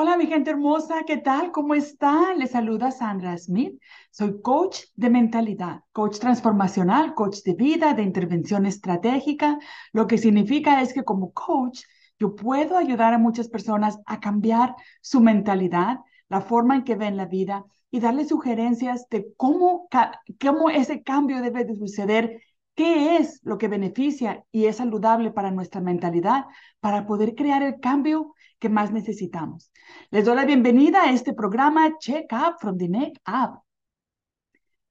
Hola, mi gente hermosa, ¿qué tal? ¿Cómo está? Les saluda Sandra Smith. Soy coach de mentalidad, coach transformacional, coach de vida, de intervención estratégica. Lo que significa es que como coach yo puedo ayudar a muchas personas a cambiar su mentalidad, la forma en que ven la vida y darles sugerencias de cómo, cómo ese cambio debe de suceder ¿Qué es lo que beneficia y es saludable para nuestra mentalidad para poder crear el cambio que más necesitamos? Les doy la bienvenida a este programa Check Up from the Neck Up.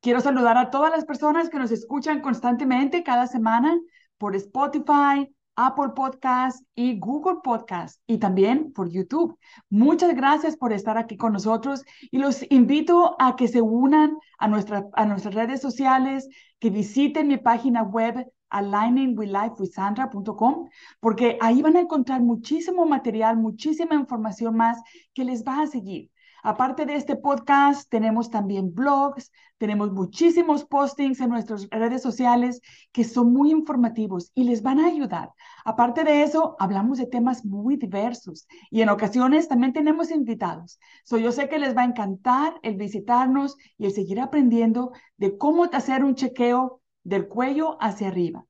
Quiero saludar a todas las personas que nos escuchan constantemente cada semana por Spotify, Apple Podcast y Google Podcast y también por YouTube. Muchas gracias por estar aquí con nosotros y los invito a que se unan a, nuestra, a nuestras redes sociales, que visiten mi página web aligningwithlifewithsandra.com porque ahí van a encontrar muchísimo material, muchísima información más que les va a seguir. Aparte de este podcast, tenemos también blogs, tenemos muchísimos postings en nuestras redes sociales que son muy informativos y les van a ayudar. Aparte de eso, hablamos de temas muy diversos y en ocasiones también tenemos invitados. So, yo sé que les va a encantar el visitarnos y el seguir aprendiendo de cómo hacer un chequeo del cuello hacia arriba.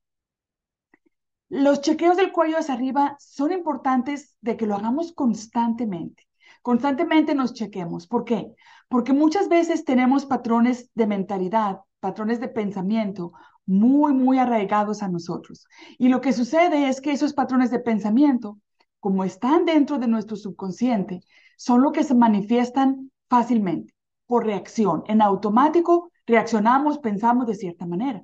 Los chequeos del cuello hacia arriba son importantes de que lo hagamos constantemente constantemente nos chequemos. ¿Por qué? Porque muchas veces tenemos patrones de mentalidad, patrones de pensamiento muy, muy arraigados a nosotros. Y lo que sucede es que esos patrones de pensamiento, como están dentro de nuestro subconsciente, son lo que se manifiestan fácilmente por reacción. En automático reaccionamos, pensamos de cierta manera.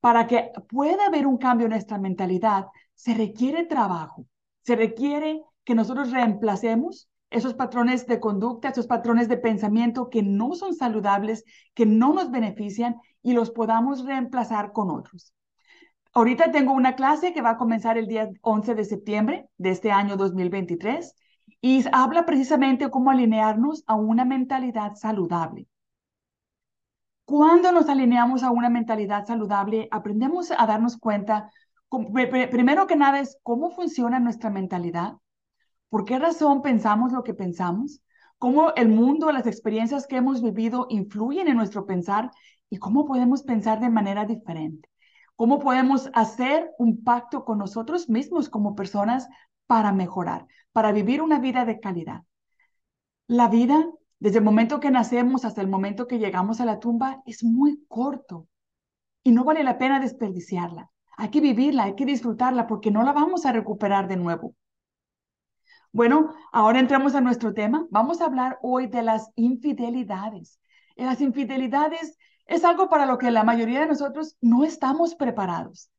Para que pueda haber un cambio en nuestra mentalidad, se requiere trabajo, se requiere que nosotros reemplacemos esos patrones de conducta, esos patrones de pensamiento que no son saludables, que no nos benefician y los podamos reemplazar con otros. Ahorita tengo una clase que va a comenzar el día 11 de septiembre de este año 2023 y habla precisamente cómo alinearnos a una mentalidad saludable. Cuando nos alineamos a una mentalidad saludable, aprendemos a darnos cuenta, primero que nada, es cómo funciona nuestra mentalidad, ¿Por qué razón pensamos lo que pensamos? ¿Cómo el mundo, las experiencias que hemos vivido influyen en nuestro pensar? ¿Y cómo podemos pensar de manera diferente? ¿Cómo podemos hacer un pacto con nosotros mismos como personas para mejorar, para vivir una vida de calidad? La vida, desde el momento que nacemos hasta el momento que llegamos a la tumba, es muy corto y no vale la pena desperdiciarla. Hay que vivirla, hay que disfrutarla porque no la vamos a recuperar de nuevo. Bueno, ahora entramos a nuestro tema. Vamos a hablar hoy de las infidelidades. las infidelidades es algo para lo que la mayoría de nosotros no estamos preparados.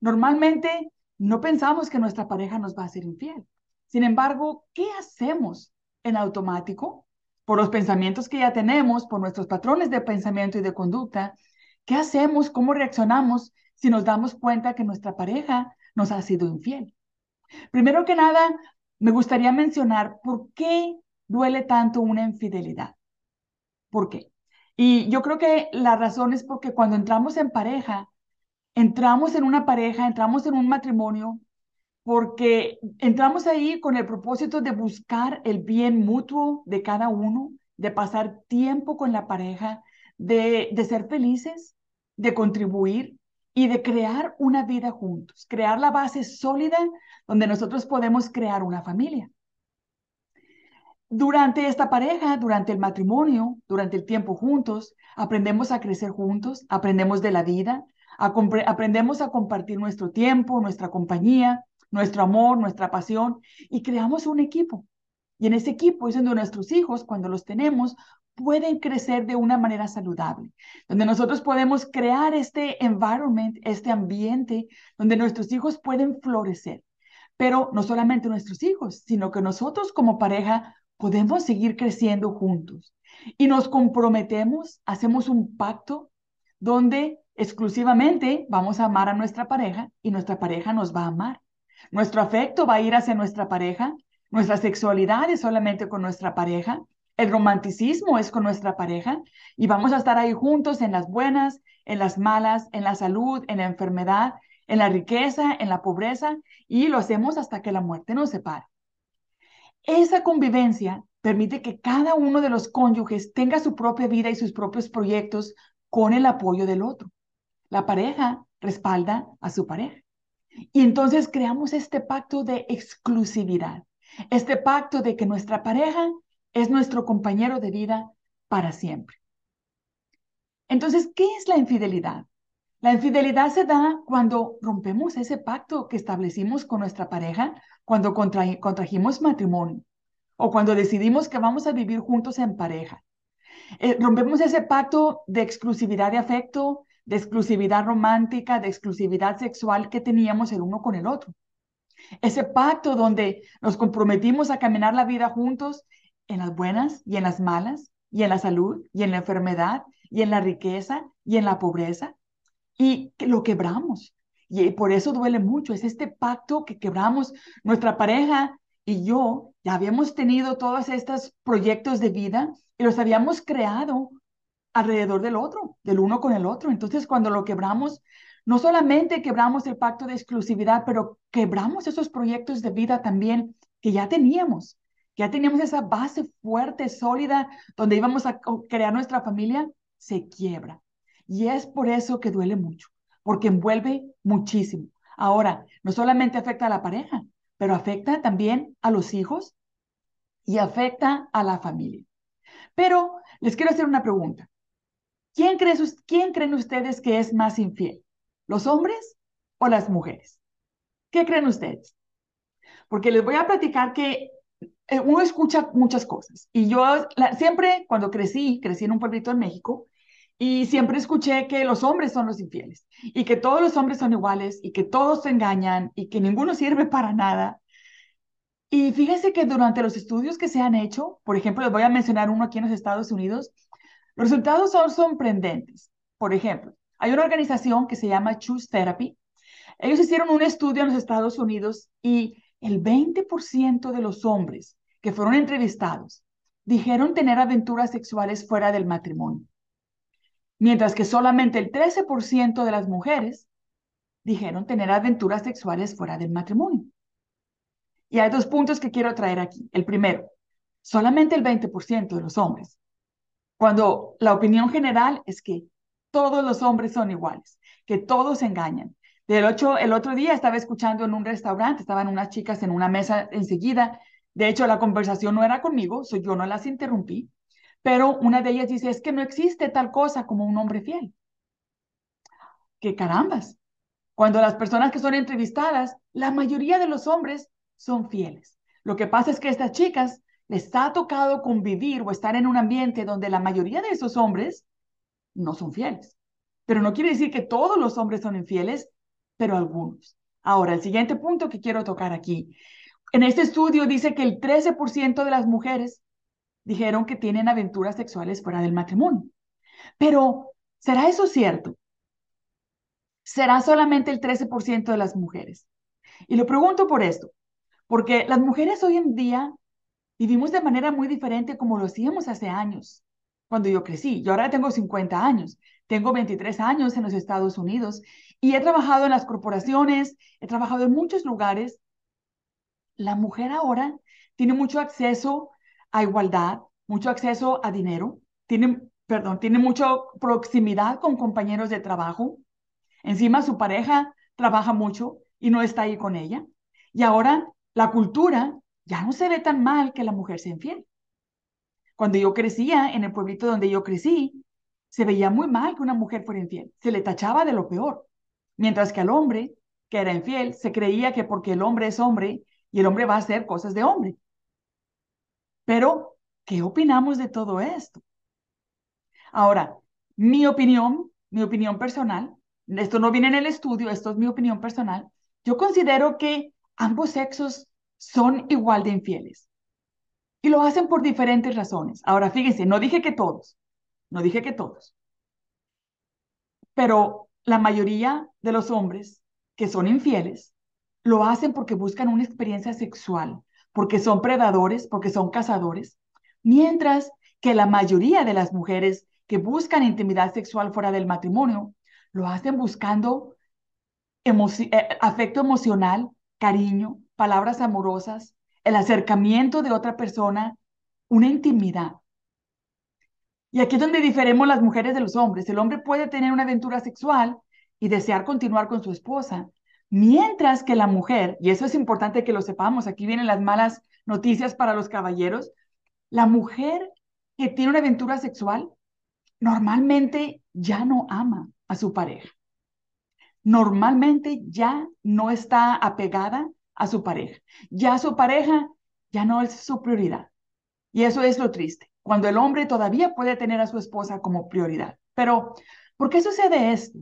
Normalmente no pensamos que nuestra pareja nos va a ser infiel. Sin embargo, ¿qué hacemos en automático? Por los pensamientos que ya tenemos, por nuestros patrones de pensamiento y de conducta, ¿qué hacemos? ¿Cómo reaccionamos si nos damos cuenta que nuestra pareja nos ha sido infiel? Primero que nada, me gustaría mencionar por qué duele tanto una infidelidad. ¿Por qué? Y yo creo que la razón es porque cuando entramos en pareja, entramos en una pareja, entramos en un matrimonio, porque entramos ahí con el propósito de buscar el bien mutuo de cada uno, de pasar tiempo con la pareja, de, de ser felices, de contribuir y de crear una vida juntos, crear la base sólida donde nosotros podemos crear una familia. Durante esta pareja, durante el matrimonio, durante el tiempo juntos, aprendemos a crecer juntos, aprendemos de la vida, aprendemos a compartir nuestro tiempo, nuestra compañía, nuestro amor, nuestra pasión y creamos un equipo. Y en ese equipo es donde nuestros hijos, cuando los tenemos, pueden crecer de una manera saludable, donde nosotros podemos crear este environment, este ambiente donde nuestros hijos pueden florecer. Pero no solamente nuestros hijos, sino que nosotros como pareja podemos seguir creciendo juntos. Y nos comprometemos, hacemos un pacto donde exclusivamente vamos a amar a nuestra pareja y nuestra pareja nos va a amar. Nuestro afecto va a ir hacia nuestra pareja, nuestra sexualidad es solamente con nuestra pareja el romanticismo es con nuestra pareja y vamos a estar ahí juntos en las buenas, en las malas, en la salud, en la enfermedad, en la riqueza, en la pobreza y lo hacemos hasta que la muerte nos separe. Esa convivencia permite que cada uno de los cónyuges tenga su propia vida y sus propios proyectos con el apoyo del otro. La pareja respalda a su pareja. Y entonces creamos este pacto de exclusividad, este pacto de que nuestra pareja es nuestro compañero de vida para siempre. Entonces, ¿qué es la infidelidad? La infidelidad se da cuando rompemos ese pacto que establecimos con nuestra pareja, cuando contrajimos matrimonio o cuando decidimos que vamos a vivir juntos en pareja. Eh, rompemos ese pacto de exclusividad de afecto, de exclusividad romántica, de exclusividad sexual que teníamos el uno con el otro. Ese pacto donde nos comprometimos a caminar la vida juntos en las buenas y en las malas, y en la salud, y en la enfermedad, y en la riqueza, y en la pobreza, y lo quebramos. Y por eso duele mucho, es este pacto que quebramos. Nuestra pareja y yo ya habíamos tenido todos estos proyectos de vida y los habíamos creado alrededor del otro, del uno con el otro. Entonces, cuando lo quebramos, no solamente quebramos el pacto de exclusividad, pero quebramos esos proyectos de vida también que ya teníamos. Ya teníamos esa base fuerte, sólida, donde íbamos a crear nuestra familia, se quiebra. Y es por eso que duele mucho, porque envuelve muchísimo. Ahora, no solamente afecta a la pareja, pero afecta también a los hijos y afecta a la familia. Pero les quiero hacer una pregunta. ¿Quién, creen ustedes que es más infiel? ¿Los hombres o las mujeres? ¿Qué creen ustedes? Porque les voy a platicar que uno escucha muchas cosas. Y yo siempre, cuando crecí, crecí en un pueblito en México, y siempre escuché que los hombres son los infieles, y que todos los hombres son iguales, y que todos se engañan, y que ninguno sirve para nada. Y fíjense que durante los estudios que se han hecho, por ejemplo, les voy a mencionar uno aquí en los Estados Unidos, los resultados son sorprendentes. Por ejemplo, hay una organización que se llama Choose Therapy. Ellos hicieron un estudio en los Estados Unidos y el 20% de los hombres que fueron entrevistados dijeron tener aventuras sexuales fuera del matrimonio, mientras que solamente el 13% de las mujeres dijeron tener aventuras sexuales fuera del matrimonio. Y hay dos puntos que quiero traer aquí. El primero, solamente el 20% de los hombres cuando la opinión general es que todos los hombres son iguales, que todos engañan. Del ocho, el otro día estaba escuchando en un restaurante, estaban unas chicas en una mesa enseguida. De hecho, la conversación no era conmigo, soy yo no las interrumpí, pero una de ellas dice, es que no existe tal cosa como un hombre fiel. ¡Qué carambas! Cuando las personas que son entrevistadas, la mayoría de los hombres son fieles. Lo que pasa es que estas chicas les ha tocado convivir o estar en un ambiente donde la mayoría de esos hombres no son fieles. Pero no quiere decir que todos los hombres son infieles, pero algunos. Ahora, el siguiente punto que quiero tocar aquí. En este estudio dice que el 13% de las mujeres dijeron que tienen aventuras sexuales fuera del matrimonio. Pero, ¿será eso cierto? ¿Será solamente el 13% de las mujeres? Y lo pregunto por esto, porque las mujeres hoy en día Vivimos de manera muy diferente como lo hacíamos hace años, cuando yo crecí. Yo ahora tengo 50 años, tengo 23 años en los Estados Unidos y he trabajado en las corporaciones, he trabajado en muchos lugares. La mujer ahora tiene mucho acceso a igualdad, mucho acceso a dinero, tiene, perdón, tiene mucha proximidad con compañeros de trabajo. Encima su pareja trabaja mucho y no está ahí con ella. Y ahora la cultura ya no se ve tan mal que la mujer sea infiel. Cuando yo crecía, en el pueblito donde yo crecí, se veía muy mal que una mujer fuera infiel. Se le tachaba de lo peor. Mientras que al hombre que era infiel, se creía que porque el hombre es hombre y el hombre va a hacer cosas de hombre. Pero, ¿qué opinamos de todo esto? Ahora, mi opinión, mi opinión personal, esto no viene en el estudio, esto es mi opinión personal, yo considero que ambos sexos son igual de infieles. Y lo hacen por diferentes razones. Ahora, fíjense, no dije que todos, no dije que todos, pero la mayoría de los hombres que son infieles lo hacen porque buscan una experiencia sexual, porque son predadores, porque son cazadores, mientras que la mayoría de las mujeres que buscan intimidad sexual fuera del matrimonio lo hacen buscando eh, afecto emocional, cariño, palabras amorosas, el acercamiento de otra persona, una intimidad. Y aquí es donde diferimos las mujeres de los hombres. El hombre puede tener una aventura sexual y desear continuar con su esposa, mientras que la mujer, y eso es importante que lo sepamos, aquí vienen las malas noticias para los caballeros, la mujer que tiene una aventura sexual normalmente ya no ama a su pareja. Normalmente ya no está apegada a su pareja. Ya su pareja ya no es su prioridad. Y eso es lo triste, cuando el hombre todavía puede tener a su esposa como prioridad. Pero, ¿por qué sucede esto?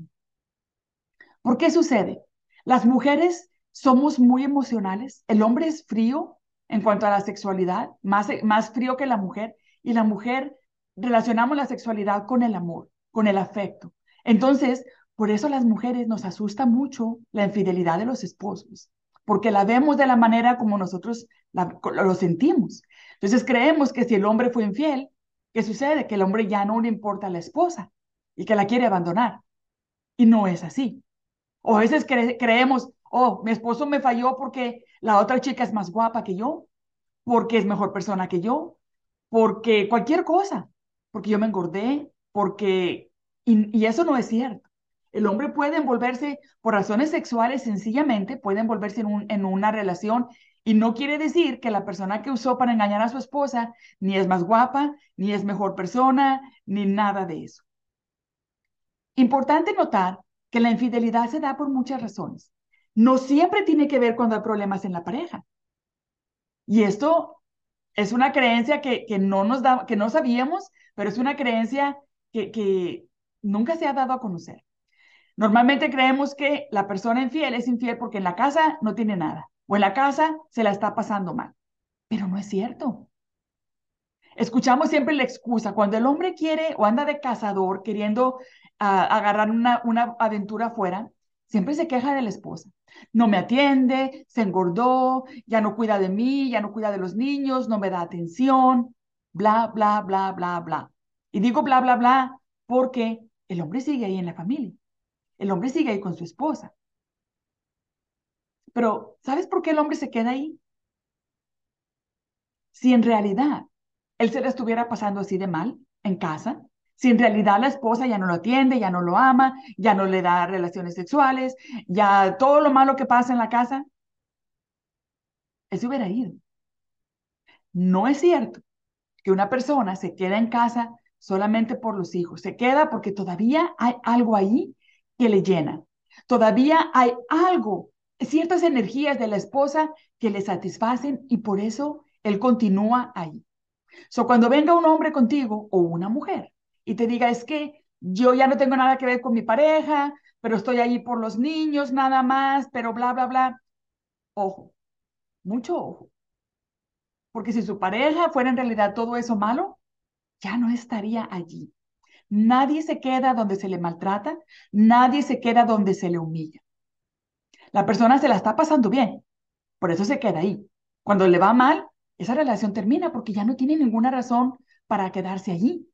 ¿Por qué sucede? Las mujeres somos muy emocionales, el hombre es frío en cuanto a la sexualidad, más, más frío que la mujer, y la mujer relacionamos la sexualidad con el amor, con el afecto. Entonces, por eso las mujeres nos asusta mucho la infidelidad de los esposos, porque la vemos de la manera como nosotros lo sentimos. Entonces creemos que si el hombre fue infiel, ¿qué sucede? Que el hombre ya no le importa a la esposa y que la quiere abandonar. Y no es así. O a veces creemos, oh, mi esposo me falló porque la otra chica es más guapa que yo, porque es mejor persona que yo, porque cualquier cosa, porque yo me engordé, porque... Y, eso no es cierto. El hombre puede envolverse por razones sexuales, sencillamente puede envolverse en, un, en una relación y no quiere decir que la persona que usó para engañar a su esposa ni es más guapa, ni es mejor persona, ni nada de eso. Importante notar que la infidelidad se da por muchas razones. No siempre tiene que ver cuando hay problemas en la pareja. Y esto es una creencia que, que no nos da, que no sabíamos, pero es una creencia que, que nunca se ha dado a conocer. Normalmente creemos que la persona infiel es infiel porque en la casa no tiene nada o en la casa se la está pasando mal. Pero no es cierto. Escuchamos siempre la excusa, cuando el hombre quiere o anda de cazador queriendo ah, agarrar una, una aventura afuera, siempre se queja de la esposa. No me atiende, se engordó, ya no cuida de mí, ya no cuida de los niños, no me da atención, bla, bla, bla, bla, bla. Y digo bla, bla, bla porque el hombre sigue ahí en la familia. El hombre sigue ahí con su esposa. Pero, ¿sabes por qué el hombre se queda ahí? Si en realidad él se estuviera pasando así de mal en casa, si en realidad la esposa ya no lo atiende, ya no lo ama, ya no le da relaciones sexuales, ya todo lo malo que pasa en la casa, él se hubiera ido. No es cierto que una persona se queda en casa solamente por los hijos, se queda porque todavía hay algo ahí que le llena, todavía hay algo, ciertas energías de la esposa que le satisfacen y por eso él continúa ahí. So, cuando venga un hombre contigo o una mujer y te diga, es que yo ya no tengo nada que ver con mi pareja, pero estoy ahí por los niños nada más, pero bla, bla, bla. Ojo, mucho ojo. Porque si su pareja fuera en realidad todo eso malo, ya no estaría allí. Nadie se queda donde se le maltrata, nadie se queda donde se le humilla. La persona se la está pasando bien, por eso se queda ahí. Cuando le va mal, esa relación termina porque ya no tiene ninguna razón para quedarse allí.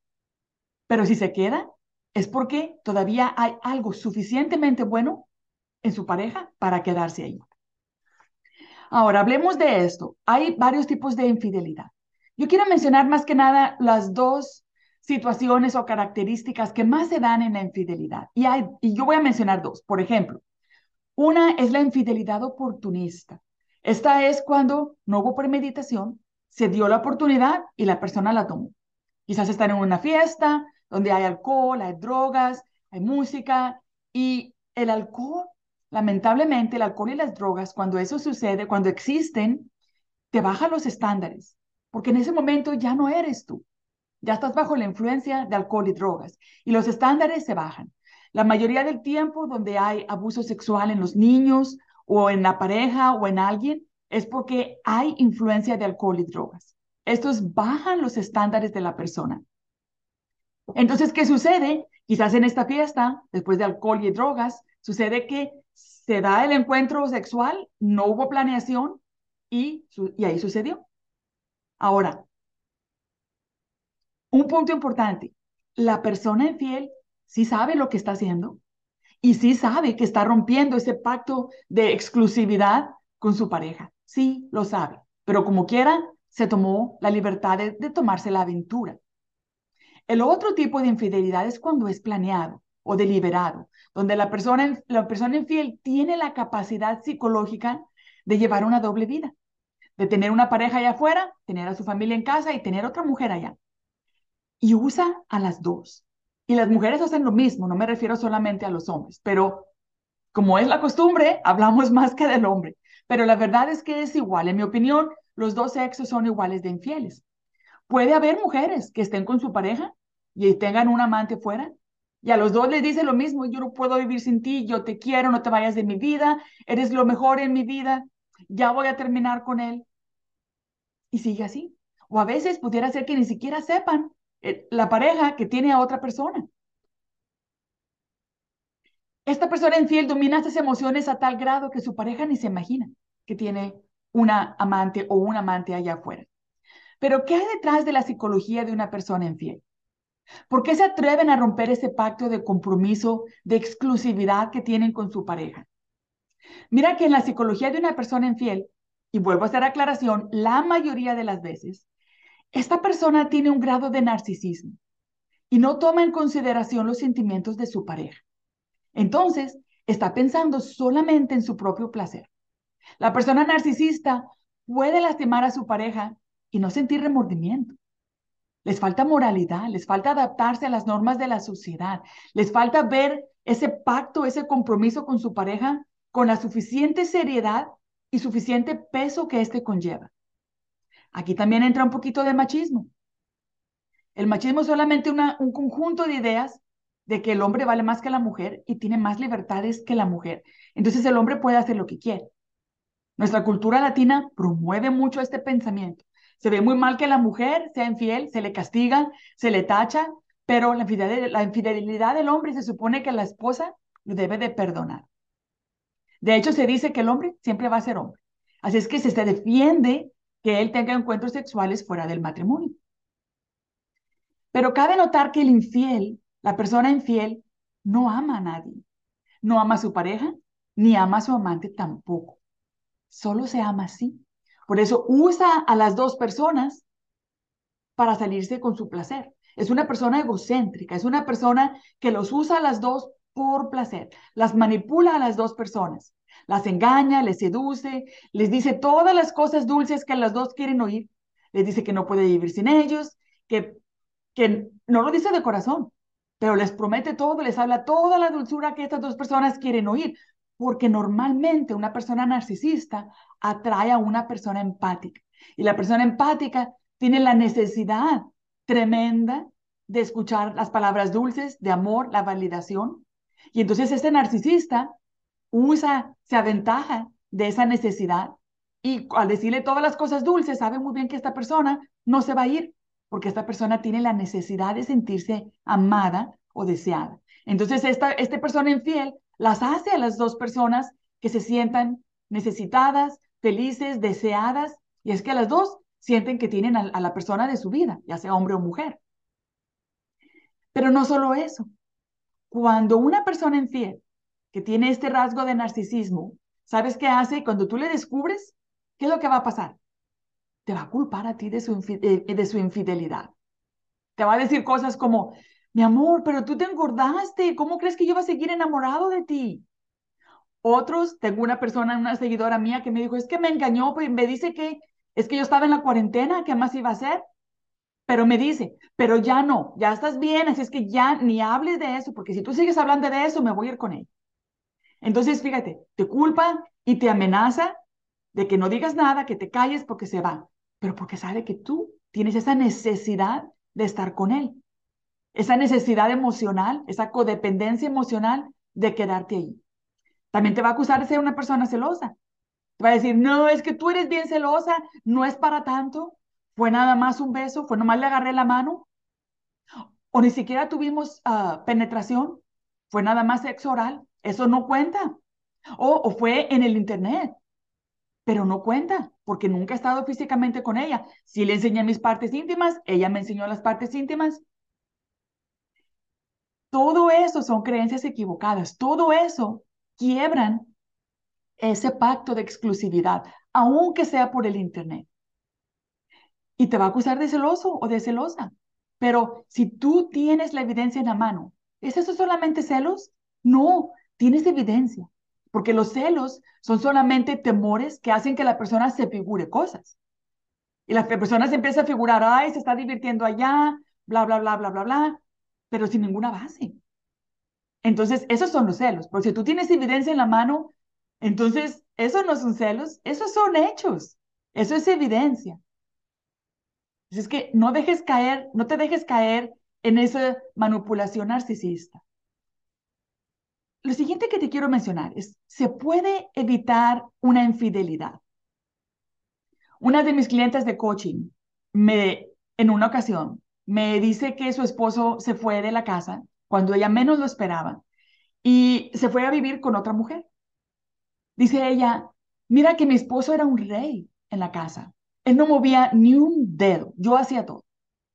Pero si se queda, es porque todavía hay algo suficientemente bueno en su pareja para quedarse ahí. Ahora, hablemos de esto. Hay varios tipos de infidelidad. Yo quiero mencionar más que nada las dos situaciones o características que más se dan en la infidelidad. Y, hay, y yo voy a mencionar dos. Por ejemplo, una es la infidelidad oportunista. Esta es cuando no hubo premeditación, se dio la oportunidad y la persona la tomó. Quizás están en una fiesta donde hay alcohol, hay drogas, hay música y el alcohol, lamentablemente el alcohol y las drogas, cuando eso sucede, cuando existen, te bajan los estándares, porque en ese momento ya no eres tú, ya estás bajo la influencia de alcohol y drogas y los estándares se bajan. La mayoría del tiempo donde hay abuso sexual en los niños o en la pareja o en alguien, es porque hay influencia de alcohol y drogas. Estos bajan los estándares de la persona. Entonces, ¿qué sucede? Quizás en esta fiesta, después de alcohol y drogas, sucede que se da el encuentro sexual, no hubo planeación y, y ahí sucedió. Ahora, un punto importante, la persona infiel sí sabe lo que está haciendo, y sí sabe que está rompiendo ese pacto de exclusividad con su pareja. Sí, lo sabe, pero como quiera, se tomó la libertad de, tomarse la aventura. El otro tipo de infidelidad es cuando es planeado o deliberado, donde la persona, la persona infiel tiene la capacidad psicológica de llevar una doble vida, de tener una pareja allá afuera, tener a su familia en casa y tener otra mujer allá. Y usa a las dos. Y las mujeres hacen lo mismo, no me refiero solamente a los hombres, pero como es la costumbre, hablamos más que del hombre. Pero la verdad es que es igual. En mi opinión, los dos sexos son iguales de infieles. Puede haber mujeres que estén con su pareja y tengan un amante fuera y a los dos les dice lo mismo, yo no puedo vivir sin ti, yo te quiero, no te vayas de mi vida, eres lo mejor en mi vida, ya voy a terminar con él. Y sigue así. O a veces pudiera ser que ni siquiera sepan la pareja que tiene a otra persona. Esta persona infiel domina estas emociones a tal grado que su pareja ni se imagina que tiene una amante o un amante allá afuera. Pero ¿qué hay detrás de la psicología de una persona infiel? ¿Por qué se atreven a romper ese pacto de compromiso, de exclusividad que tienen con su pareja? Mira que en la psicología de una persona infiel, y vuelvo a hacer aclaración, la mayoría de las veces, esta persona tiene un grado de narcisismo y no toma en consideración los sentimientos de su pareja. Entonces, está pensando solamente en su propio placer. La persona narcisista puede lastimar a su pareja y no sentir remordimiento. Les falta moralidad, les falta adaptarse a las normas de la sociedad, les falta ver ese pacto, ese compromiso con su pareja con la suficiente seriedad y suficiente peso que éste conlleva. Aquí también entra un poquito de machismo. El machismo es solamente un conjunto de ideas de que el hombre vale más que la mujer y tiene más libertades que la mujer. Entonces el hombre puede hacer lo que quiere. Nuestra cultura latina promueve mucho este pensamiento. Se ve muy mal que la mujer sea infiel, se le castiga, se le tacha, pero la infidelidad, del hombre se supone que la esposa lo debe de perdonar. De hecho, se dice que el hombre siempre va a ser hombre. Así es que se defiende que él tenga encuentros sexuales fuera del matrimonio. Pero cabe notar que el infiel, la persona infiel, no ama a nadie. No ama a su pareja, ni ama a su amante tampoco. Solo se ama así. Por eso usa a las dos personas para salirse con su placer. Es una persona egocéntrica, es una persona que los usa a las dos por placer, las manipula a las dos personas, las engaña, les seduce, les dice todas las cosas dulces que las dos quieren oír, les dice que no puede vivir sin ellos, que, que no lo dice de corazón, pero les promete todo, les habla toda la dulzura que estas dos personas quieren oír, porque normalmente una persona narcisista atrae a una persona empática. Y la persona empática tiene la necesidad tremenda de escuchar las palabras dulces de amor, la validación. Y entonces este narcisista usa, se aventaja de esa necesidad y al decirle todas las cosas dulces, sabe muy bien que esta persona no se va a ir porque esta persona tiene la necesidad de sentirse amada o deseada. Entonces esta, esta persona infiel las hace a las dos personas que se sientan necesitadas, felices, deseadas, y es que las dos sienten que tienen a, la persona de su vida, ya sea hombre o mujer. Pero no solo eso. Cuando una persona infiel que tiene este rasgo de narcisismo, ¿sabes qué hace? Cuando tú le descubres, ¿qué es lo que va a pasar? Te va a culpar a ti de su, de su infidelidad. Te va a decir cosas como, mi amor, pero tú te engordaste, ¿cómo crees que yo voy a seguir enamorado de ti? Otros, tengo una persona, una seguidora mía que me dijo, es que me engañó, pues me dice que es que yo estaba en la cuarentena, ¿qué más iba a hacer? Pero me dice, pero ya no, ya estás bien, así es que ya ni hables de eso, porque si tú sigues hablando de eso, me voy a ir con él. Entonces, fíjate, te culpa y te amenaza de que no digas nada, que te calles porque se va, pero porque sabe que tú tienes esa necesidad de estar con él esa necesidad emocional, esa codependencia emocional de quedarte ahí. También te va a acusar de ser una persona celosa. Te va a decir, no, es que tú eres bien celosa, no es para tanto, fue nada más un beso, fue nomás le agarré la mano, o ni siquiera tuvimos ah, penetración, fue nada más sexo oral, eso no cuenta. O, fue en el internet, pero no cuenta, porque nunca he estado físicamente con ella. Si le enseñé mis partes íntimas, ella me enseñó las partes íntimas, todo eso son creencias equivocadas, todo eso quiebran ese pacto de exclusividad, aunque sea por el Internet. y te va a acusar de celoso o de celosa. Pero si tú tienes la evidencia en la mano, ¿es eso solamente celos? No, tienes evidencia, porque los celos son solamente temores que hacen que la persona se figure cosas. Y la persona se empieza a figurar, ay, se está divirtiendo allá, bla, bla, bla, bla, bla, bla, pero sin ninguna base. Entonces, esos son los celos. Porque si tú tienes evidencia en la mano, entonces, eso no son celos, esos son hechos. Eso es evidencia. Es que no dejes caer, no te dejes caer en esa manipulación narcisista. Lo siguiente que te quiero mencionar es, ¿se puede evitar una infidelidad? Una de mis clientes de coaching me, en una ocasión, me dice que su esposo se fue de la casa cuando ella menos lo esperaba y se fue a vivir con otra mujer. Dice ella, mira que mi esposo era un rey en la casa. Él no movía ni un dedo, yo hacía todo.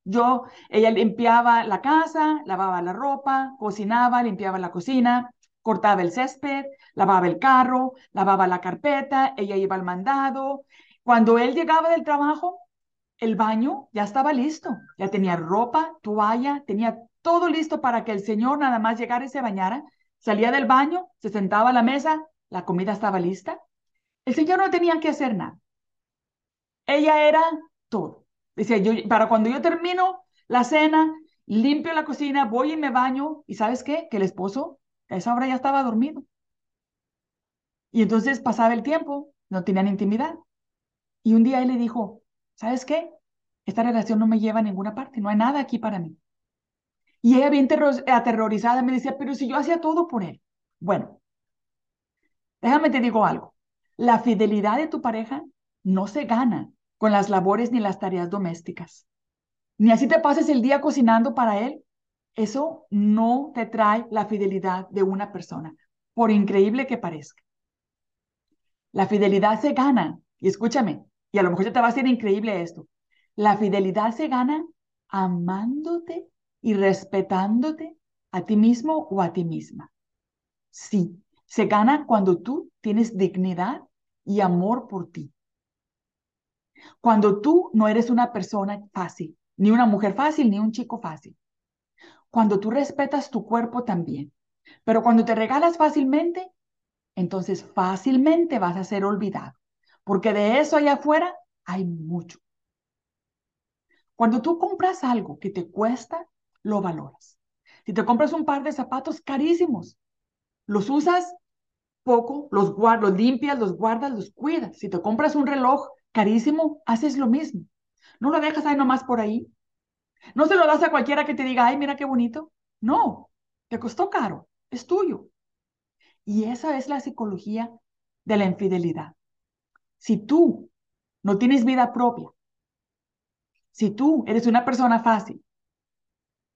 Yo, ella limpiaba la casa, lavaba la ropa, cocinaba, limpiaba la cocina, cortaba el césped, lavaba el carro, lavaba la carpeta, ella iba al mandado. Cuando él llegaba del trabajo, el baño ya estaba listo, ya tenía ropa, toalla, tenía todo listo para que el señor nada más llegara y se bañara. Salía del baño, se sentaba a la mesa, la comida estaba lista. El señor no tenía que hacer nada. Ella era todo. Decía, yo, para cuando yo termino la cena, limpio la cocina, voy y me baño, y ¿sabes qué? Que el esposo a esa hora ya estaba dormido. Y entonces pasaba el tiempo, no tenían intimidad. Y un día él le dijo, ¿sabes qué? Esta relación no me lleva a ninguna parte, no hay nada aquí para mí. Y ella bien aterrorizada me decía, pero si yo hacía todo por él. Bueno, déjame te digo algo. La fidelidad de tu pareja no se gana con las labores ni las tareas domésticas. Ni así te pases el día cocinando para él. Eso no te trae la fidelidad de una persona, por increíble que parezca. La fidelidad se gana, y escúchame, y a lo mejor te va a ser increíble esto. La fidelidad se gana amándote y respetándote a ti mismo o a ti misma. Sí, se gana cuando tú tienes dignidad y amor por ti. Cuando tú no eres una persona fácil, ni una mujer fácil, ni un chico fácil. Cuando tú respetas tu cuerpo también. Pero cuando te regalas fácilmente, entonces fácilmente vas a ser olvidado. Porque de eso allá afuera hay mucho. Cuando tú compras algo que te cuesta, lo valoras. Si te compras un par de zapatos carísimos, los usas poco, los guardas, los limpias, los guardas, los cuidas. Si te compras un reloj carísimo, haces lo mismo. No lo dejas ahí nomás por ahí. No se lo das a cualquiera que te diga, ay, mira qué bonito. No, te costó caro, es tuyo. Y esa es la psicología de la infidelidad. Si tú no tienes vida propia, si tú eres una persona fácil,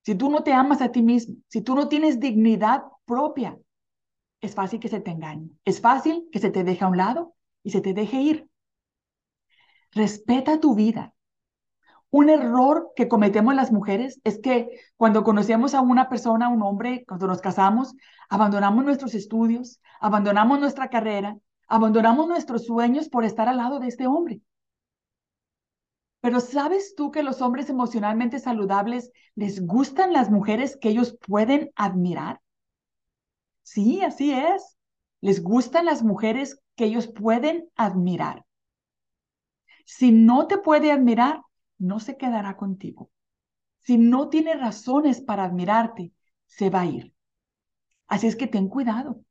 si tú no te amas a ti mismo, si tú no tienes dignidad propia, es fácil que se te engañe. Es fácil que se te deje a un lado y se te deje ir. Respeta tu vida. Un error que cometemos las mujeres es que cuando conocemos a una persona, a un hombre, cuando nos casamos, abandonamos nuestros estudios, abandonamos nuestra carrera, abandonamos nuestros sueños por estar al lado de este hombre. Pero ¿sabes tú que los hombres emocionalmente saludables les gustan las mujeres que ellos pueden admirar? Sí, así es. Les gustan las mujeres que ellos pueden admirar. Si no te puede admirar, no se quedará contigo. Si no tiene razones para admirarte, se va a ir. Así es que ten cuidado.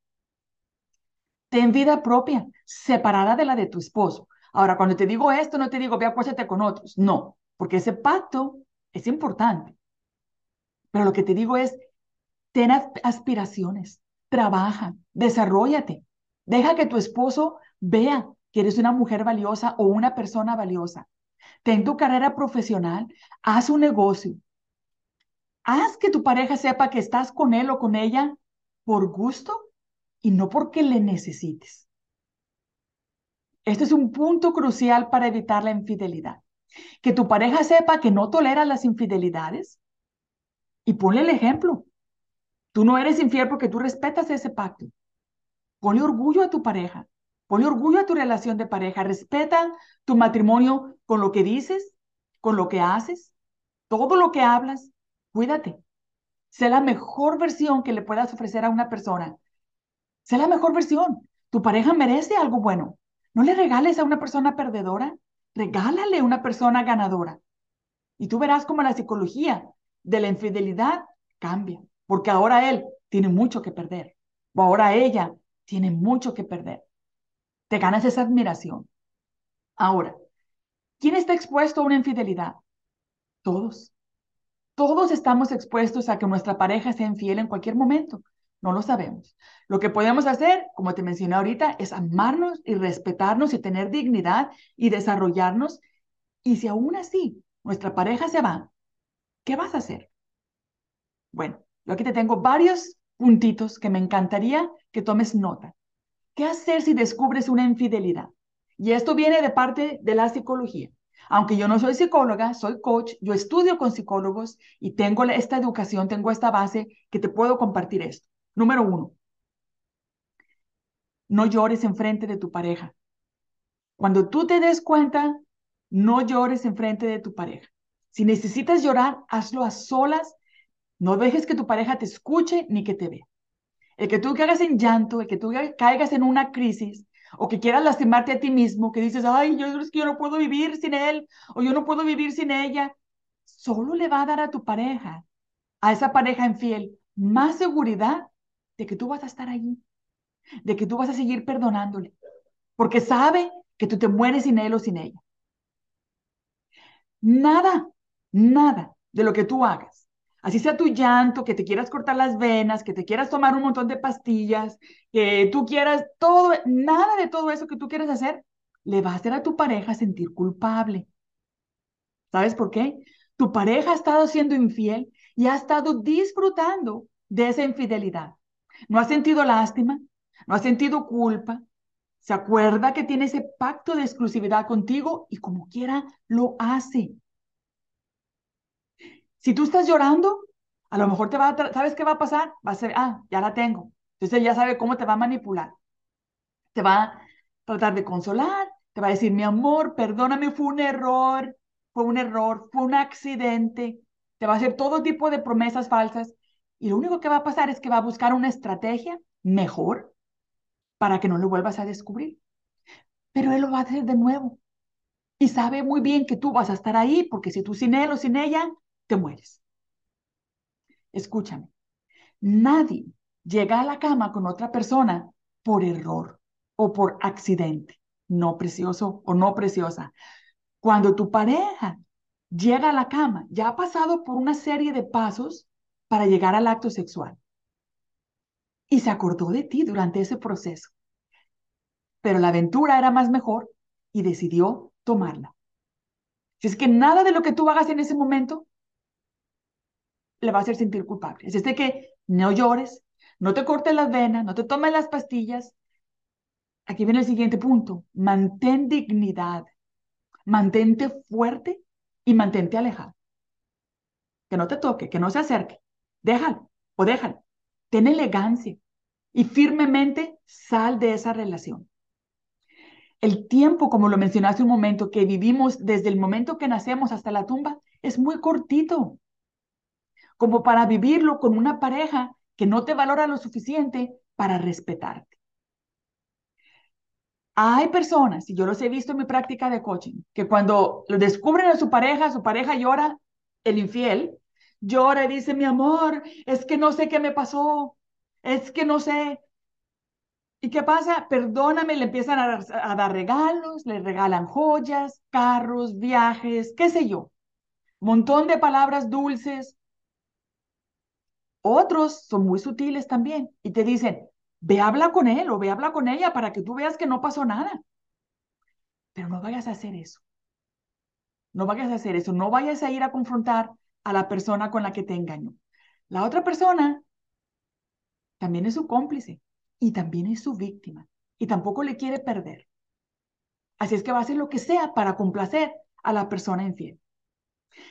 Ten vida propia, separada de la de tu esposo. Ahora, cuando te digo esto, no te digo, ve acuéstate con otros. No, porque ese pacto es importante. Pero lo que te digo es, ten aspiraciones, trabaja, desarrollate. Deja que tu esposo vea que eres una mujer valiosa o una persona valiosa. Ten tu carrera profesional, haz un negocio. Haz que tu pareja sepa que estás con él o con ella por gusto y no porque le necesites. Este es un punto crucial para evitar la infidelidad. Que tu pareja sepa que no tolera las infidelidades y ponle el ejemplo. Tú no eres infiel porque tú respetas ese pacto. Ponle orgullo a tu pareja. Ponle orgullo a tu relación de pareja. Respeta tu matrimonio con lo que dices, con lo que haces, todo lo que hablas, cuídate. Sé la mejor versión que le puedas ofrecer a una persona. Sé la mejor versión. Tu pareja merece algo bueno. No le regales a una persona perdedora, regálale a una persona ganadora. Y tú verás cómo la psicología de la infidelidad cambia, porque ahora él tiene mucho que perder, o ahora ella tiene mucho que perder. Te ganas esa admiración. Ahora, ¿quién está expuesto a una infidelidad? Todos. Todos estamos expuestos a que nuestra pareja sea infiel en cualquier momento. No lo sabemos. Lo que podemos hacer, como te mencioné ahorita, es amarnos y respetarnos y tener dignidad y desarrollarnos. Y si aún así nuestra pareja se va, ¿qué vas a hacer? Bueno, yo aquí te tengo varios puntitos que me encantaría que tomes nota. ¿Qué hacer si descubres una infidelidad? Y esto viene de parte de la psicología. Aunque yo no soy psicóloga, soy coach, yo estudio con psicólogos y tengo esta educación, tengo esta base que te puedo compartir esto. Número uno, no llores enfrente de tu pareja. Cuando tú te des cuenta, no llores enfrente de tu pareja. Si necesitas llorar, hazlo a solas. No dejes que tu pareja te escuche ni que te vea. El que tú caigas en llanto, el que tú caigas en una crisis o que quieras lastimarte a ti mismo, que dices, ay, yo, es que yo no puedo vivir sin él o yo no puedo vivir sin ella, solo le va a dar a tu pareja, a esa pareja infiel, más seguridad de que tú vas a estar allí, de que tú vas a seguir perdonándole, porque sabe que tú te mueres sin él o sin ella. Nada, nada de lo que tú hagas, así sea tu llanto, que te quieras cortar las venas, que te quieras tomar un montón de pastillas, que tú quieras todo, nada de todo eso que tú quieres hacer, le va a hacer a tu pareja sentir culpable. ¿Sabes por qué? Tu pareja ha estado siendo infiel y ha estado disfrutando de esa infidelidad. No ha sentido lástima, no ha sentido culpa, se acuerda que tiene ese pacto de exclusividad contigo y como quiera lo hace. Si tú estás llorando, a lo mejor te va a, ¿sabes qué va a pasar? Va a ser, ah, ya la tengo. Entonces ya sabe cómo te va a manipular. Te va a tratar de consolar, te va a decir, mi amor, perdóname, fue un error, fue un error, fue un accidente. Te va a hacer todo tipo de promesas falsas y lo único que va a pasar es que va a buscar una estrategia mejor para que no lo vuelvas a descubrir. Pero él lo va a hacer de nuevo. Y sabe muy bien que tú vas a estar ahí porque si tú sin él o sin ella, te mueres. Escúchame. Nadie llega a la cama con otra persona por error o por accidente. No precioso o no preciosa. Cuando tu pareja llega a la cama, ya ha pasado por una serie de pasos para llegar al acto sexual. Y se acordó de ti durante ese proceso. Pero la aventura era más mejor y decidió tomarla. Si es que nada de lo que tú hagas en ese momento le va a hacer sentir culpable. Es de que no llores, no te cortes las venas, no te tomes las pastillas. Aquí viene el siguiente punto. Mantén dignidad, mantente fuerte y mantente alejado. Que no te toque, que no se acerque déjalo o déjalo. Ten elegancia y firmemente sal de esa relación. El tiempo, como lo mencioné hace un momento, que vivimos desde el momento que nacemos hasta la tumba, es muy cortito. Como para vivirlo con una pareja que no te valora lo suficiente para respetarte. Hay personas, y yo los he visto en mi práctica de coaching, que cuando lo descubren a su pareja, su pareja llora, el infiel, llora y dice, mi amor, es que no sé qué me pasó, es que no sé. ¿Y qué pasa? Perdóname, le empiezan a, dar regalos, le regalan joyas, carros, viajes, qué sé yo. Montón de palabras dulces. Otros son muy sutiles también y te dicen, ve habla con él o ve habla con ella para que tú veas que no pasó nada. Pero no vayas a hacer eso. No vayas a hacer eso. No vayas a ir a confrontar a la persona con la que te engañó. La otra persona también es su cómplice y también es su víctima y tampoco le quiere perder. Así es que va a hacer lo que sea para complacer a la persona infiel.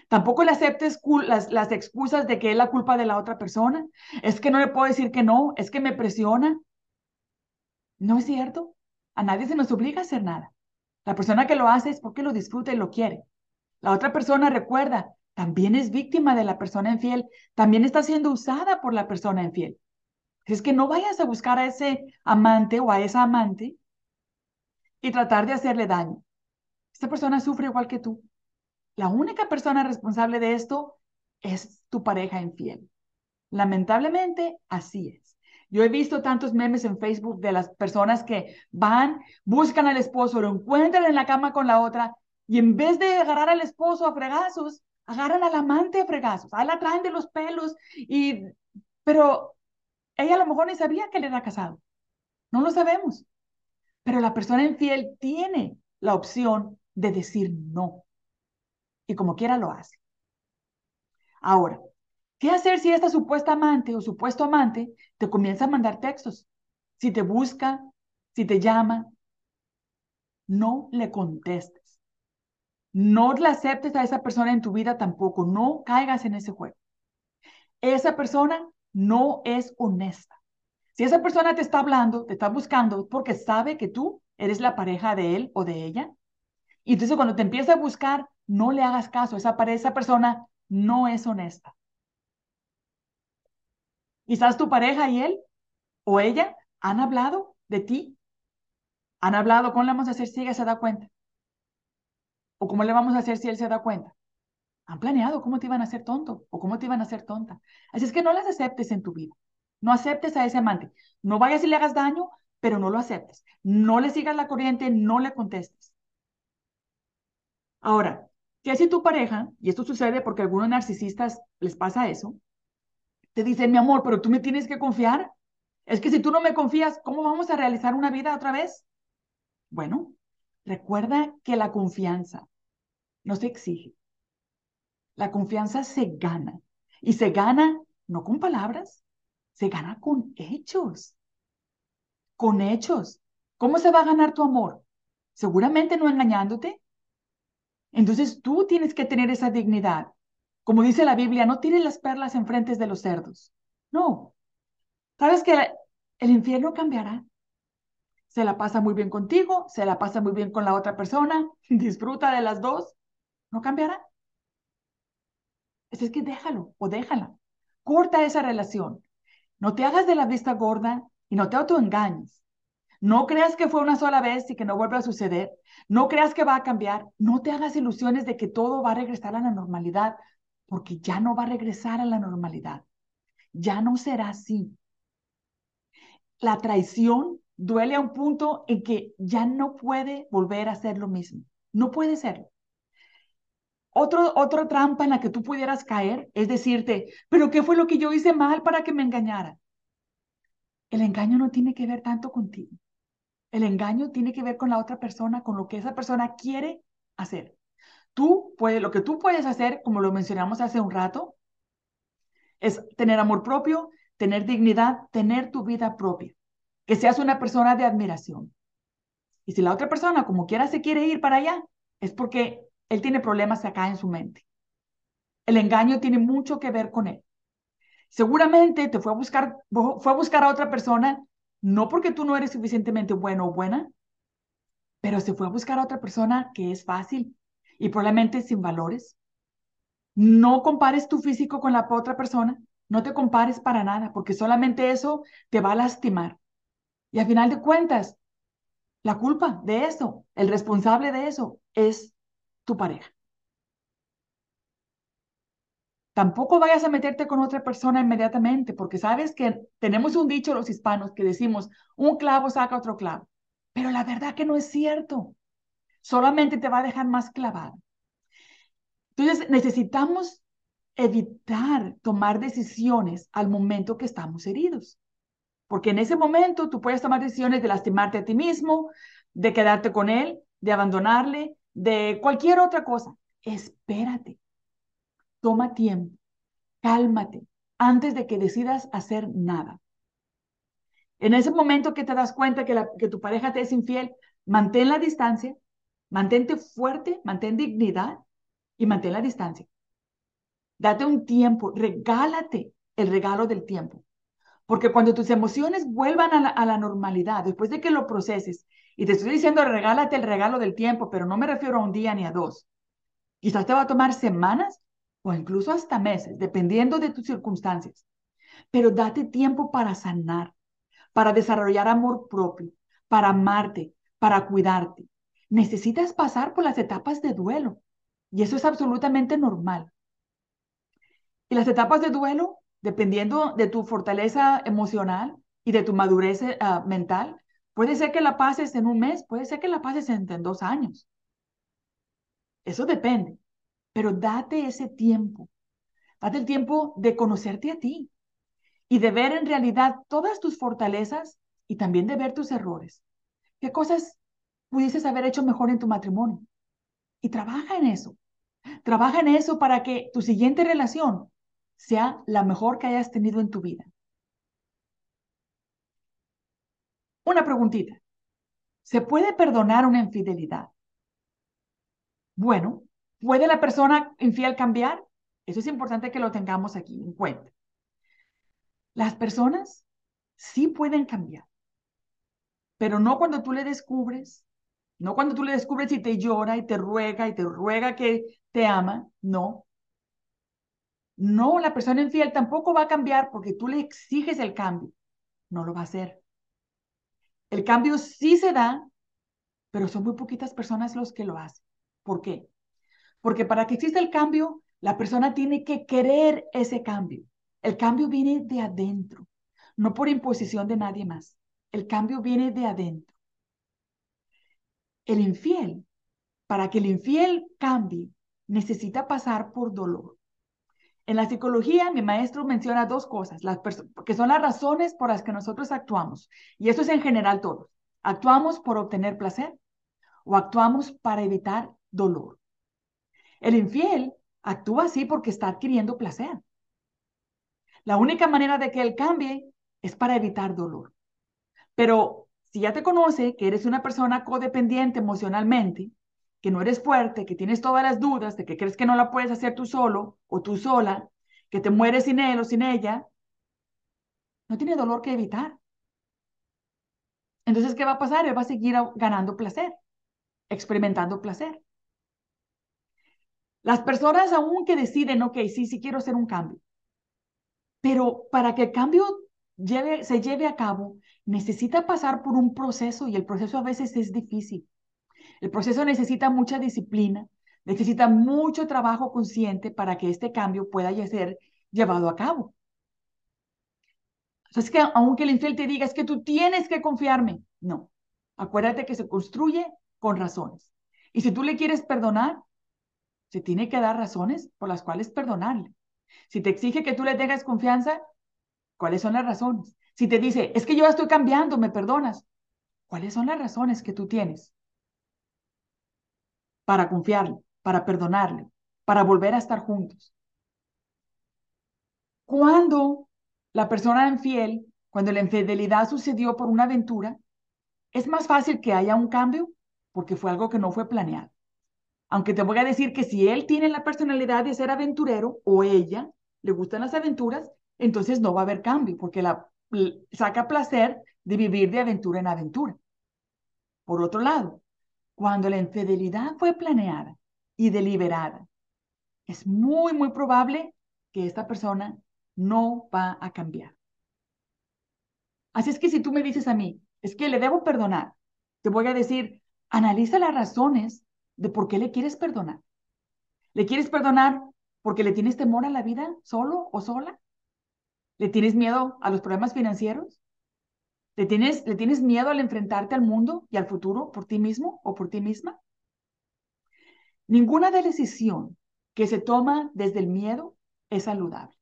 Tampoco le aceptes las, excusas de que es la culpa de la otra persona. Es que no le puedo decir que no, es que me presiona. No es cierto. A nadie se nos obliga a hacer nada. La persona que lo hace es porque lo disfruta y lo quiere. La otra persona, recuerda, también es víctima de la persona infiel, también está siendo usada por la persona infiel. Es que no vayas a buscar a ese amante o a esa amante y tratar de hacerle daño. Esta persona sufre igual que tú. La única persona responsable de esto es tu pareja infiel. Lamentablemente, así es. Yo he visto tantos memes en Facebook de las personas que van, buscan al esposo, lo encuentran en la cama con la otra y en vez de agarrar al esposo a fregazos, agarran al amante a fregazos. Ahí la traen de los pelos y... Pero ella a lo mejor ni sabía que él era casado. No lo sabemos. Pero la persona infiel tiene la opción de decir no. Y como quiera lo hace. Ahora, ¿qué hacer si esta supuesta amante o supuesto amante te comienza a mandar textos? Si te busca, si te llama, no le contestes. No le aceptes a esa persona en tu vida tampoco. No caigas en ese juego. Esa persona no es honesta. Si esa persona te está hablando, te está buscando, porque sabe que tú eres la pareja de él o de ella. Y entonces cuando te empieza a buscar, no le hagas caso. Esa, esa persona no es honesta. Quizás tu pareja y él o ella han hablado de ti. Han hablado, ¿cómo le vamos a hacer si ella se da cuenta? ¿O cómo le vamos a hacer si él se da cuenta? Han planeado cómo te iban a hacer tonto o cómo te iban a hacer tonta. Así es que no las aceptes en tu vida. No aceptes a ese amante. No vayas y le hagas daño, pero no lo aceptes. No le sigas la corriente, no le contestes. Ahora, ¿qué si tu pareja, y esto sucede porque a algunos narcisistas les pasa eso, te dicen, mi amor, pero tú me tienes que confiar? Es que si tú no me confías, ¿cómo vamos a realizar una vida otra vez? Bueno, recuerda que la confianza no se exige. La confianza se gana. Y se gana no con palabras, se gana con hechos. Con hechos. ¿Cómo se va a ganar tu amor? Seguramente no engañándote. Entonces tú tienes que tener esa dignidad. Como dice la Biblia, no tires las perlas en frentes de los cerdos. No. ¿Sabes que el infierno cambiará? Se la pasa muy bien contigo, se la pasa muy bien con la otra persona, disfruta de las dos. ¿No cambiará? Es que déjalo o déjala. Corta esa relación. No te hagas de la vista gorda y no te autoengañes. No creas que fue una sola vez y que no vuelva a suceder. No creas que va a cambiar. No te hagas ilusiones de que todo va a regresar a la normalidad, porque ya no va a regresar a la normalidad. Ya no será así. La traición duele a un punto en que ya no puede volver a ser lo mismo. No puede serlo. Otro, otra trampa en la que tú pudieras caer es decirte, pero ¿qué fue lo que yo hice mal para que me engañara? El engaño no tiene que ver tanto contigo. El engaño tiene que ver con la otra persona, con lo que esa persona quiere hacer. Tú puedes, lo que tú puedes hacer, como lo mencionamos hace un rato, es tener amor propio, tener dignidad, tener tu vida propia, que seas una persona de admiración. Y si la otra persona, como quiera, se quiere ir para allá, es porque él tiene problemas acá en su mente. El engaño tiene mucho que ver con él. Seguramente te fue a buscar, fue a buscar a otra persona, no porque tú no eres suficientemente bueno o buena, pero se fue a buscar a otra persona que es fácil y probablemente sin valores. No compares tu físico con la otra persona, no te compares para nada, porque solamente eso te va a lastimar. Y al final de cuentas, la culpa de eso, el responsable de eso es tu pareja. Tampoco vayas a meterte con otra persona inmediatamente, porque sabes que tenemos un dicho los hispanos que decimos, un clavo saca otro clavo, pero la verdad que no es cierto. Solamente te va a dejar más clavado. Entonces necesitamos evitar tomar decisiones al momento que estamos heridos. Porque en ese momento tú puedes tomar decisiones de lastimarte a ti mismo, de quedarte con él, de abandonarle, de cualquier otra cosa. Espérate, toma tiempo, cálmate antes de que decidas hacer nada. En ese momento que te das cuenta que, tu pareja te es infiel, mantén la distancia, mantente fuerte, mantén dignidad y mantén la distancia. Date un tiempo, regálate el regalo del tiempo. Porque cuando tus emociones vuelvan a la, a la normalidad, después de que lo proceses y te estoy diciendo, regálate el regalo del tiempo, pero no me refiero a un día ni a dos. Quizás te va a tomar semanas o incluso hasta meses, dependiendo de tus circunstancias. Pero date tiempo para sanar, para desarrollar amor propio, para amarte, para cuidarte. Necesitas pasar por las etapas de duelo y eso es absolutamente normal. Y las etapas de duelo, dependiendo de tu fortaleza emocional y de tu madurez eh, mental, puede ser que la pases en un mes, puede ser que la pases en dos años. Eso depende, pero date ese tiempo. Date el tiempo de conocerte a ti y de ver en realidad todas tus fortalezas y también de ver tus errores. ¿Qué cosas pudieses haber hecho mejor en tu matrimonio? Y trabaja en eso. Trabaja en eso para que tu siguiente relación sea la mejor que hayas tenido en tu vida. Una preguntita. ¿Se puede perdonar una infidelidad? Bueno, ¿puede la persona infiel cambiar? Eso es importante que lo tengamos aquí en cuenta. Las personas sí pueden cambiar, pero no cuando tú le descubres, no cuando tú le descubres y te llora y te ruega y te ruega que te ama, no. No, la persona infiel tampoco va a cambiar porque tú le exiges el cambio. No lo va a hacer. El cambio sí se da, pero son muy poquitas personas los que lo hacen. ¿Por qué? Porque para que exista el cambio, la persona tiene que querer ese cambio. El cambio viene de adentro, no por imposición de nadie más. El cambio viene de adentro. El infiel, para que el infiel cambie, necesita pasar por dolor. En la psicología, mi maestro menciona dos cosas, que son las razones por las que nosotros actuamos. Y eso es en general todo. Actuamos por obtener placer o actuamos para evitar dolor. El infiel actúa así porque está adquiriendo placer. La única manera de que él cambie es para evitar dolor. Pero si ya te conoce que eres una persona codependiente emocionalmente, que no eres fuerte, que tienes todas las dudas, de que crees que no la puedes hacer tú solo o tú sola, que te mueres sin él o sin ella, no tiene dolor que evitar. Entonces, ¿qué va a pasar? Él va a seguir ganando placer, experimentando placer. Las personas aún que deciden, ok, sí, sí quiero hacer un cambio, pero para que el cambio se lleve a cabo, necesita pasar por un proceso y el proceso a veces es difícil. El proceso necesita mucha disciplina, necesita mucho trabajo consciente para que este cambio pueda ser llevado a cabo. Es que aunque el infiel te diga, es que tú tienes que confiarme, no. Acuérdate que se construye con razones. Y si tú le quieres perdonar, se tiene que dar razones por las cuales perdonarle. Si te exige que tú le tengas confianza, ¿cuáles son las razones? Si te dice, es que yo estoy cambiando, ¿me perdonas? ¿Cuáles son las razones que tú tienes para confiarle, para perdonarle, para volver a estar juntos? Cuando la persona infiel, cuando la infidelidad sucedió por una aventura, es más fácil que haya un cambio porque fue algo que no fue planeado. Aunque te voy a decir que si él tiene la personalidad de ser aventurero o ella le gustan las aventuras, entonces no va a haber cambio porque la, saca placer de vivir de aventura en aventura. Por otro lado, cuando la infidelidad fue planeada y deliberada, es muy, muy probable que esta persona no va a cambiar. Así es que si tú me dices a mí, es que le debo perdonar, te voy a decir, analiza las razones de por qué le quieres perdonar. ¿Le quieres perdonar porque le tienes temor a la vida solo o sola? ¿Le tienes miedo a los problemas financieros? ¿Le tienes, ¿Le tienes miedo al enfrentarte al mundo y al futuro por ti mismo o por ti misma? Ninguna decisión que se toma desde el miedo es saludable.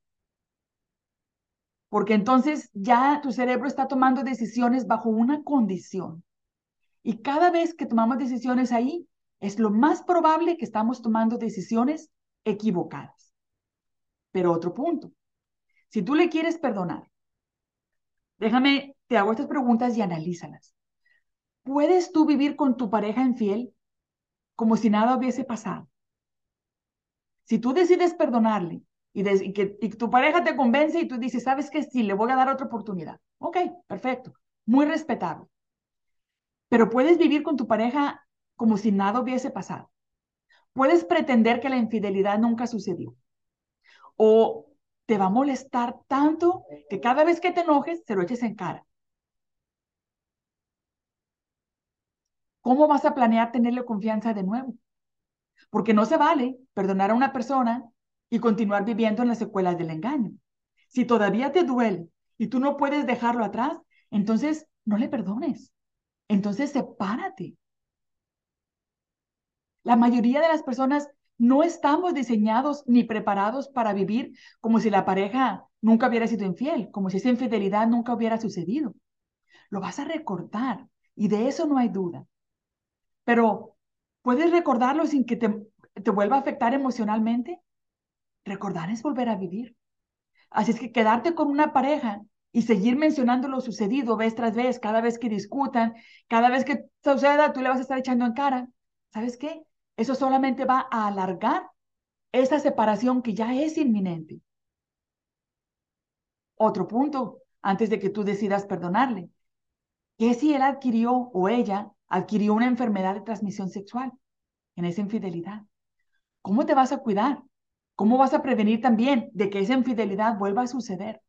Porque entonces ya tu cerebro está tomando decisiones bajo una condición. Y cada vez que tomamos decisiones ahí, es lo más probable que estamos tomando decisiones equivocadas. Pero otro punto, si tú le quieres perdonar, déjame, te hago estas preguntas y analízalas. ¿Puedes tú vivir con tu pareja infiel como si nada hubiese pasado? Si tú decides perdonarle y, que tu pareja te convence y tú dices, sabes que sí, le voy a dar otra oportunidad. Ok, perfecto, muy respetable. Pero puedes vivir con tu pareja como si nada hubiese pasado. puedes pretender que la infidelidad nunca sucedió. O te va a molestar tanto que cada vez que te enojes, se lo eches en cara. ¿Cómo vas a planear tenerle confianza de nuevo? Porque no se vale perdonar a una persona y continuar viviendo en las secuelas del engaño. Si todavía te duele y tú no puedes dejarlo atrás, entonces no le perdones. Entonces sepárate. La mayoría de las personas no estamos diseñados ni preparados para vivir como si la pareja nunca hubiera sido infiel, como si esa infidelidad nunca hubiera sucedido. Lo vas a recordar y de eso no hay duda. Pero, ¿puedes recordarlo sin que te, te vuelva a afectar emocionalmente? Recordar es volver a vivir. Así es que quedarte con una pareja y seguir mencionando lo sucedido vez tras vez, cada vez que discutan, cada vez que suceda, tú le vas a estar echando en cara. ¿Sabes qué? Eso solamente va a alargar esa separación que ya es inminente. Otro punto, antes de que tú decidas perdonarle, ¿qué si él adquirió o ella adquirió una enfermedad de transmisión sexual en esa infidelidad? ¿Cómo te vas a cuidar? ¿Cómo vas a prevenir también de que esa infidelidad vuelva a suceder?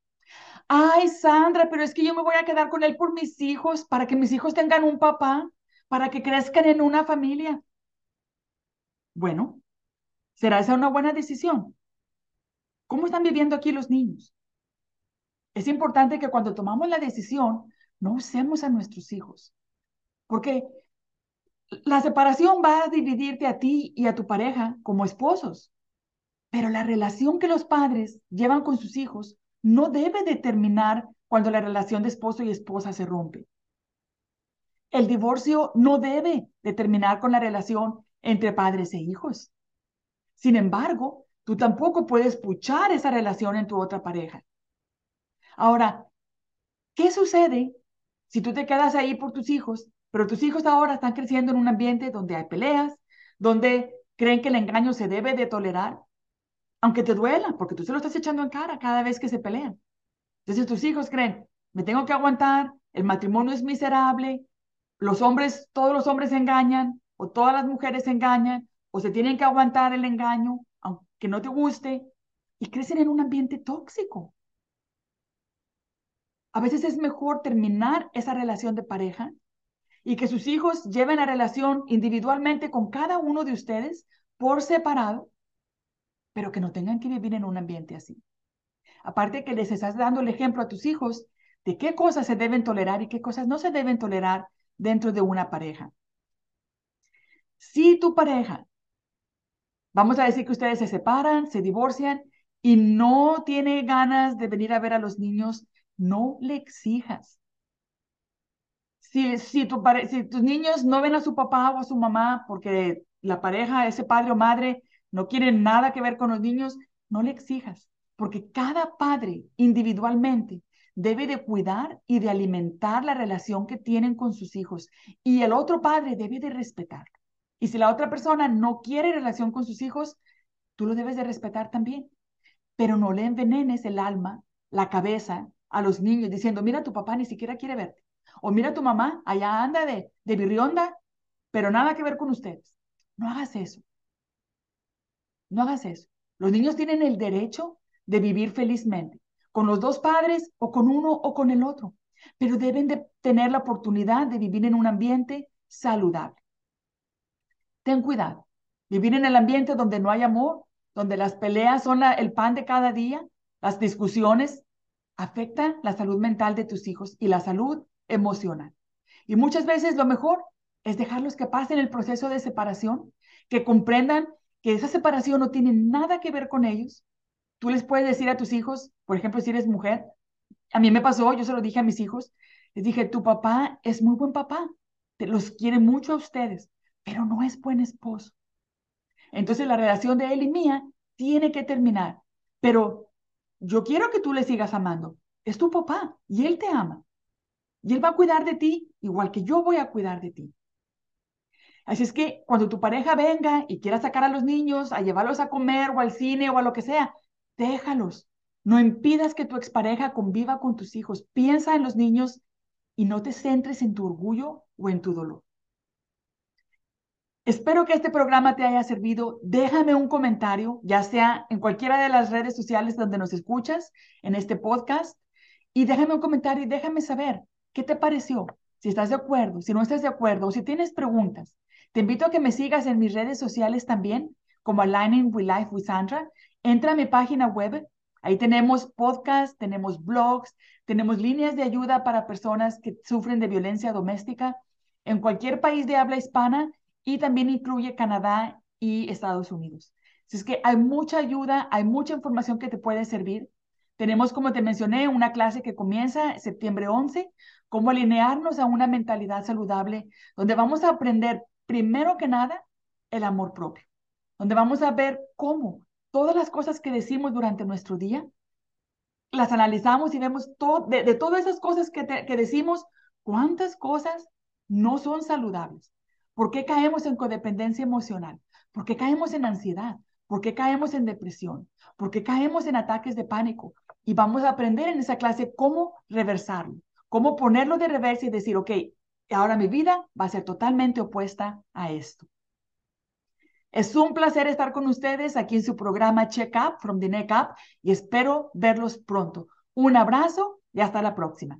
Ay, Sandra, pero es que yo me voy a quedar con él por mis hijos, para que mis hijos tengan un papá, para que crezcan en una familia. Bueno, ¿será esa una buena decisión? ¿Cómo están viviendo aquí los niños? Es importante que cuando tomamos la decisión, no usemos a nuestros hijos, porque la separación va a dividirte a ti y a tu pareja como esposos, pero la relación que los padres llevan con sus hijos no debe determinar cuando la relación de esposo y esposa se rompe. El divorcio no debe determinar con la relación entre padres e hijos. Sin embargo, tú tampoco puedes puchar esa relación en tu otra pareja. Ahora, ¿qué sucede si tú te quedas ahí por tus hijos, pero tus hijos ahora están creciendo en un ambiente donde hay peleas, donde creen que el engaño se debe de tolerar, aunque te duela, porque tú se lo estás echando en cara cada vez que se pelean? Entonces tus hijos creen, me tengo que aguantar, el matrimonio es miserable, los hombres, todos los hombres engañan, o todas las mujeres se engañan, o se tienen que aguantar el engaño, aunque no te guste, y crecen en un ambiente tóxico. A veces es mejor terminar esa relación de pareja y que sus hijos lleven la relación individualmente con cada uno de ustedes por separado, pero que no tengan que vivir en un ambiente así. Aparte que les estás dando el ejemplo a tus hijos de qué cosas se deben tolerar y qué cosas no se deben tolerar dentro de una pareja. Si tu pareja, vamos a decir que ustedes se separan, se divorcian y no tiene ganas de venir a ver a los niños, no le exijas. Si, si, tu, si tus niños no ven a su papá o a su mamá porque la pareja, ese padre o madre, no quieren nada que ver con los niños, no le exijas, porque cada padre individualmente debe de cuidar y de alimentar la relación que tienen con sus hijos y el otro padre debe de respetarlo. Y si la otra persona no quiere relación con sus hijos, tú lo debes de respetar también. Pero no le envenenes el alma, la cabeza a los niños diciendo, mira, tu papá ni siquiera quiere verte. O mira, tu mamá allá anda de, de birrionda, pero nada que ver con ustedes. No hagas eso. No hagas eso. Los niños tienen el derecho de vivir felizmente, con los dos padres o con uno o con el otro, pero deben de tener la oportunidad de vivir en un ambiente saludable ten cuidado. Vivir en el ambiente donde no hay amor, donde las peleas son el pan de cada día, las discusiones, afectan la salud mental de tus hijos y la salud emocional. Y muchas veces lo mejor es dejarlos que pasen el proceso de separación, que comprendan que esa separación no tiene nada que ver con ellos. Tú les puedes decir a tus hijos, por ejemplo, si eres mujer, a mí me pasó, yo se lo dije a mis hijos, les dije, tu papá es muy buen papá, te los quiere mucho a ustedes, pero no es buen esposo. Entonces la relación de él y mía tiene que terminar, pero yo quiero que tú le sigas amando. Es tu papá y él te ama. Y él va a cuidar de ti igual que yo voy a cuidar de ti. Así es que cuando tu pareja venga y quiera sacar a los niños, a llevarlos a comer o al cine o a lo que sea, déjalos. No impidas que tu expareja conviva con tus hijos. Piensa en los niños y no te centres en tu orgullo o en tu dolor. Espero que este programa te haya servido. Déjame un comentario, ya sea en cualquiera de las redes sociales donde nos escuchas, en este podcast, y déjame un comentario y déjame saber qué te pareció, si estás de acuerdo, si no estás de acuerdo, o si tienes preguntas. Te invito a que me sigas en mis redes sociales también, como Aligning with Life with Sandra. Entra a mi página web. Ahí tenemos podcasts, tenemos blogs, tenemos líneas de ayuda para personas que sufren de violencia doméstica en cualquier país de habla hispana y también incluye Canadá y Estados Unidos. Así es que hay mucha ayuda, hay mucha información que te puede servir. Tenemos, como te mencioné, una clase que comienza septiembre 11, cómo alinearnos a una mentalidad saludable, donde vamos a aprender, primero que nada, el amor propio, donde vamos a ver cómo todas las cosas que decimos durante nuestro día, las analizamos y vemos todo, de, todas esas cosas que, que decimos, cuántas cosas no son saludables. ¿Por qué caemos en codependencia emocional? ¿Por qué caemos en ansiedad? ¿Por qué caemos en depresión? ¿Por qué caemos en ataques de pánico? Y vamos a aprender en esa clase cómo reversarlo, cómo ponerlo de reversa y decir, ok, ahora mi vida va a ser totalmente opuesta a esto. Es un placer estar con ustedes aquí en su programa Check Up from the Neck Up y espero verlos pronto. Un abrazo y hasta la próxima.